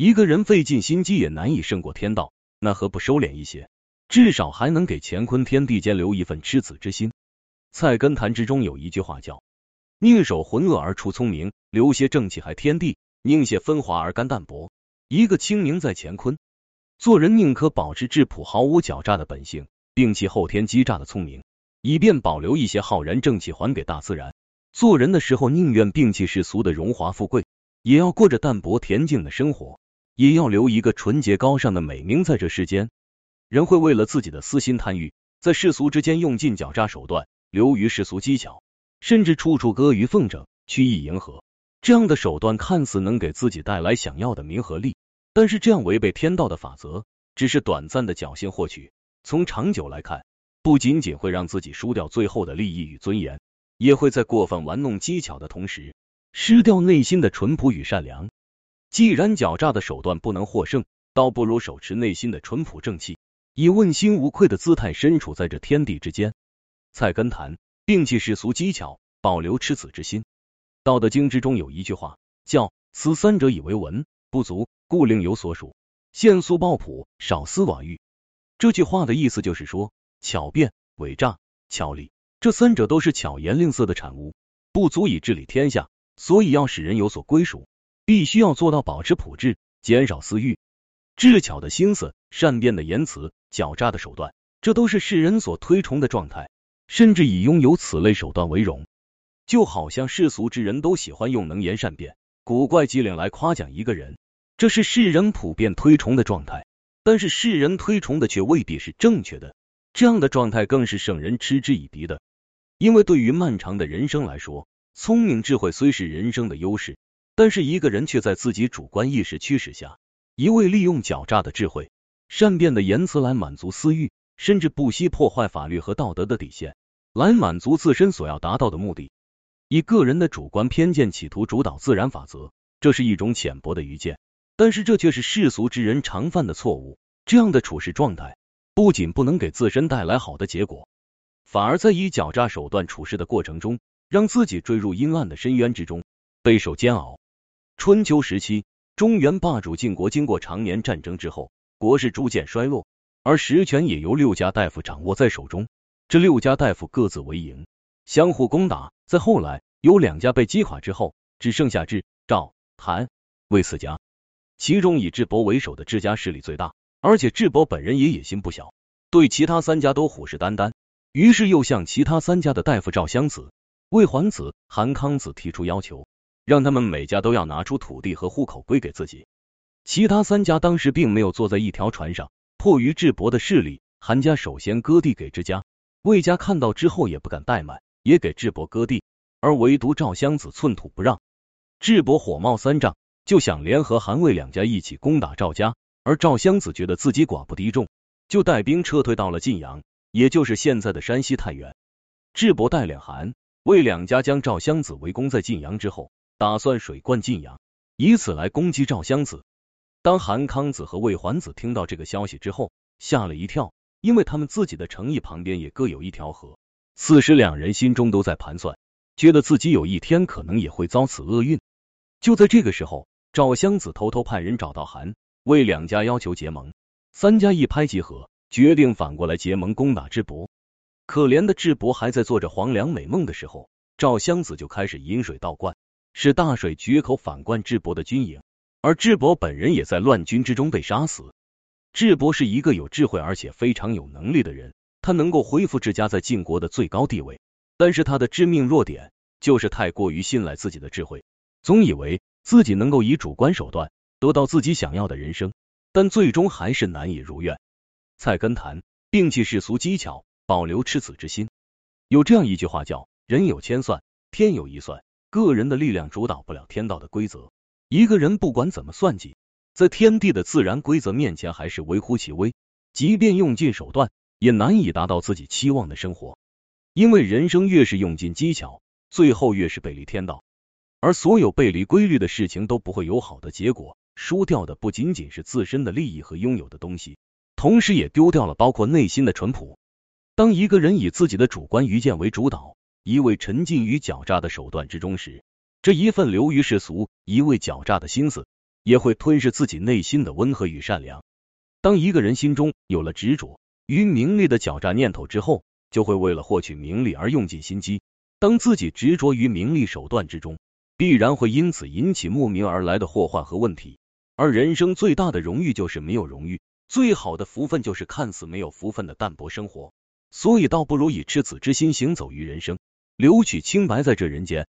一个人费尽心机也难以胜过天道，那何不收敛一些？至少还能给乾坤天地间留一份赤子之心。菜根谭之中有一句话叫：“宁守浑噩而出聪明，留些正气还天地；宁泄纷华而甘淡泊。”一个清明在乾坤，做人宁可保持质朴毫无狡诈的本性，摒弃后天欺诈的聪明，以便保留一些浩然正气还给大自然。做人的时候，宁愿摒弃世俗的荣华富贵，也要过着淡泊恬静的生活。也要留一个纯洁高尚的美名在这世间。人会为了自己的私心贪欲，在世俗之间用尽狡诈手段，流于世俗技巧，甚至处处阿谀奉承，曲意迎合。这样的手段看似能给自己带来想要的名和利，但是这样违背天道的法则，只是短暂的侥幸获取。从长久来看，不仅仅会让自己输掉最后的利益与尊严，也会在过分玩弄技巧的同时，失掉内心的淳朴与善良。既然狡诈的手段不能获胜，倒不如手持内心的淳朴正气，以问心无愧的姿态身处在这天地之间。菜根谭，摒弃世俗技巧，保留赤子之心。道德经之中有一句话叫“此三者以为文，不足，故另有所属。限速抱朴，少思寡欲。”这句话的意思就是说，巧辩、伪诈、巧理这三者都是巧言令色的产物，不足以治理天下，所以要使人有所归属。必须要做到保持朴质，减少私欲，智巧的心思，善变的言辞，狡诈的手段，这都是世人所推崇的状态，甚至以拥有此类手段为荣。就好像世俗之人都喜欢用能言善辩、古怪机灵来夸奖一个人，这是世人普遍推崇的状态。但是世人推崇的却未必是正确的，这样的状态更是圣人嗤之以鼻的。因为对于漫长的人生来说，聪明智慧虽是人生的优势。但是一个人却在自己主观意识驱使下，一味利用狡诈的智慧、善变的言辞来满足私欲，甚至不惜破坏法律和道德的底线，来满足自身所要达到的目的，以个人的主观偏见企图主导自然法则，这是一种浅薄的愚见。但是这却是世俗之人常犯的错误。这样的处事状态，不仅不能给自身带来好的结果，反而在以狡诈手段处事的过程中，让自己坠入阴暗的深渊之中，备受煎熬。春秋时期，中原霸主晋国经过常年战争之后，国势逐渐衰落，而实权也由六家大夫掌握在手中。这六家大夫各自为营，相互攻打。在后来，有两家被击垮之后，只剩下智、赵、韩、魏四家，其中以智伯为首的智家势力最大，而且智伯本人也野心不小，对其他三家都虎视眈眈。于是又向其他三家的大夫赵襄子、魏桓子、韩康子提出要求。让他们每家都要拿出土地和户口归给自己。其他三家当时并没有坐在一条船上，迫于智伯的势力，韩家首先割地给智家，魏家看到之后也不敢怠慢，也给智伯割地，而唯独赵襄子寸土不让。智伯火冒三丈，就想联合韩魏两家一起攻打赵家，而赵襄子觉得自己寡不敌众，就带兵撤退到了晋阳，也就是现在的山西太原。智伯带领韩魏两家将赵襄子围攻在晋阳之后。打算水灌晋阳，以此来攻击赵襄子。当韩康子和魏桓子听到这个消息之后，吓了一跳，因为他们自己的城邑旁边也各有一条河。此时两人心中都在盘算，觉得自己有一天可能也会遭此厄运。就在这个时候，赵襄子偷偷派人找到韩魏两家，要求结盟。三家一拍即合，决定反过来结盟攻打智伯。可怜的智伯还在做着黄粱美梦的时候，赵襄子就开始引水倒灌。是大水决口反灌智伯的军营，而智伯本人也在乱军之中被杀死。智伯是一个有智慧而且非常有能力的人，他能够恢复智家在晋国的最高地位。但是他的致命弱点就是太过于信赖自己的智慧，总以为自己能够以主观手段得到自己想要的人生，但最终还是难以如愿。菜根谭，摒弃世俗技巧，保留赤子之心。有这样一句话叫：人有千算，天有一算。个人的力量主导不了天道的规则，一个人不管怎么算计，在天地的自然规则面前还是微乎其微。即便用尽手段，也难以达到自己期望的生活。因为人生越是用尽技巧，最后越是背离天道。而所有背离规律的事情都不会有好的结果，输掉的不仅仅是自身的利益和拥有的东西，同时也丢掉了包括内心的淳朴。当一个人以自己的主观愚见为主导，一味沉浸于狡诈的手段之中时，这一份流于世俗、一味狡诈的心思，也会吞噬自己内心的温和与善良。当一个人心中有了执着于名利的狡诈念头之后，就会为了获取名利而用尽心机。当自己执着于名利手段之中，必然会因此引起慕名而来的祸患和问题。而人生最大的荣誉就是没有荣誉，最好的福分就是看似没有福分的淡泊生活。所以，倒不如以赤子之心行走于人生，留取清白在这人间。